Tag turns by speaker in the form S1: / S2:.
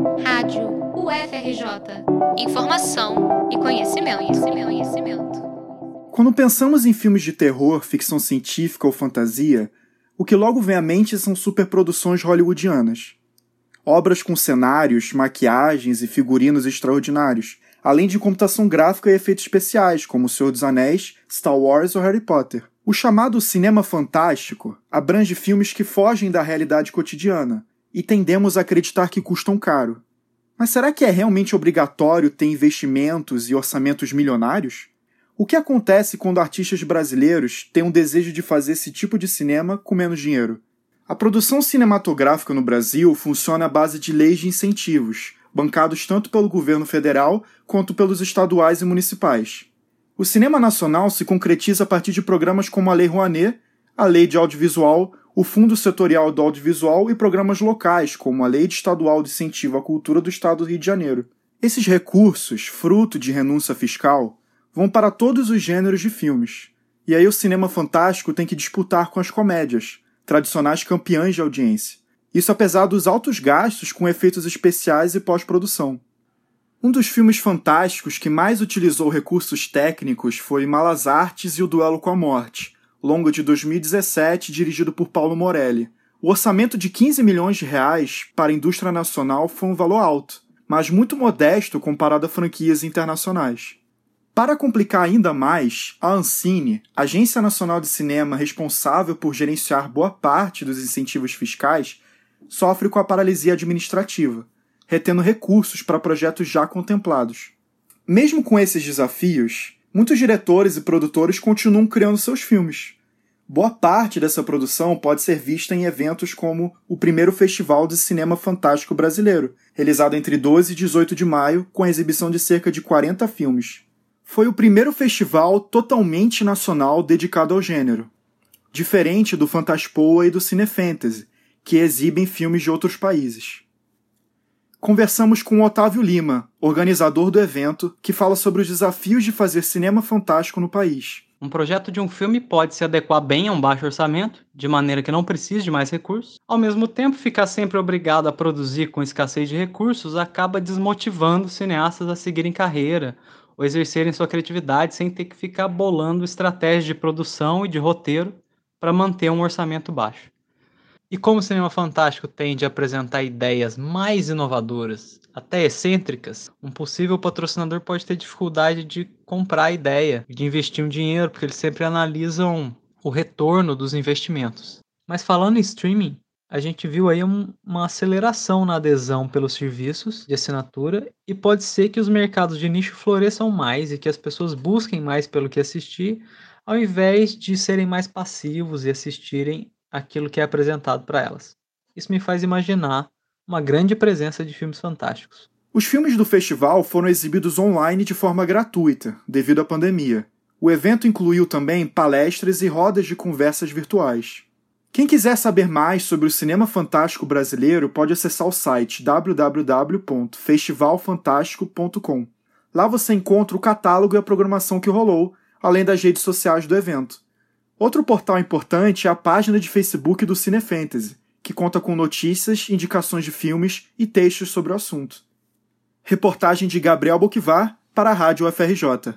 S1: Rádio UFRJ. Informação e conhecimento, conhecimento, conhecimento.
S2: Quando pensamos em filmes de terror, ficção científica ou fantasia, o que logo vem à mente são superproduções hollywoodianas. Obras com cenários, maquiagens e figurinos extraordinários, além de computação gráfica e efeitos especiais, como O Senhor dos Anéis, Star Wars ou Harry Potter. O chamado cinema fantástico abrange filmes que fogem da realidade cotidiana e tendemos a acreditar que custam caro. Mas será que é realmente obrigatório ter investimentos e orçamentos milionários? O que acontece quando artistas brasileiros têm um desejo de fazer esse tipo de cinema com menos dinheiro? A produção cinematográfica no Brasil funciona à base de leis de incentivos, bancados tanto pelo governo federal quanto pelos estaduais e municipais. O cinema nacional se concretiza a partir de programas como a Lei Rouanet, a Lei de Audiovisual, o Fundo Setorial do Audiovisual e programas locais, como a Lei Estadual de Incentivo à Cultura do Estado do Rio de Janeiro. Esses recursos, fruto de renúncia fiscal, vão para todos os gêneros de filmes. E aí o cinema fantástico tem que disputar com as comédias, tradicionais campeãs de audiência. Isso apesar dos altos gastos com efeitos especiais e pós-produção. Um dos filmes fantásticos que mais utilizou recursos técnicos foi Malas Artes e o Duelo com a Morte, longa de 2017, dirigido por Paulo Morelli. O orçamento de 15 milhões de reais para a indústria nacional foi um valor alto, mas muito modesto comparado a franquias internacionais. Para complicar ainda mais, a Ancine, Agência Nacional de Cinema responsável por gerenciar boa parte dos incentivos fiscais, sofre com a paralisia administrativa, retendo recursos para projetos já contemplados. Mesmo com esses desafios, muitos diretores e produtores continuam criando seus filmes. Boa parte dessa produção pode ser vista em eventos como o primeiro Festival de Cinema Fantástico Brasileiro, realizado entre 12 e 18 de maio, com a exibição de cerca de 40 filmes. Foi o primeiro festival totalmente nacional dedicado ao gênero, diferente do Fantaspoa e do Cinefantasy, que exibem filmes de outros países. Conversamos com Otávio Lima, organizador do evento, que fala sobre os desafios de fazer cinema fantástico no país.
S3: Um projeto de um filme pode se adequar bem a um baixo orçamento, de maneira que não precise de mais recursos. Ao mesmo tempo, ficar sempre obrigado a produzir com escassez de recursos acaba desmotivando cineastas a seguirem carreira ou exercerem sua criatividade sem ter que ficar bolando estratégias de produção e de roteiro para manter um orçamento baixo. E como o cinema fantástico tende a apresentar ideias mais inovadoras, até excêntricas, um possível patrocinador pode ter dificuldade de comprar a ideia, de investir um dinheiro, porque eles sempre analisam o retorno dos investimentos. Mas falando em streaming, a gente viu aí um, uma aceleração na adesão pelos serviços de assinatura e pode ser que os mercados de nicho floresçam mais e que as pessoas busquem mais pelo que assistir, ao invés de serem mais passivos e assistirem aquilo que é apresentado para elas. Isso me faz imaginar uma grande presença de filmes fantásticos.
S2: Os filmes do festival foram exibidos online de forma gratuita, devido à pandemia. O evento incluiu também palestras e rodas de conversas virtuais. Quem quiser saber mais sobre o cinema fantástico brasileiro pode acessar o site www.festivalfantástico.com. Lá você encontra o catálogo e a programação que rolou, além das redes sociais do evento. Outro portal importante é a página de Facebook do Cine Fantasy, que conta com notícias, indicações de filmes e textos sobre o assunto. Reportagem de Gabriel Boquivar para a Rádio UFRJ.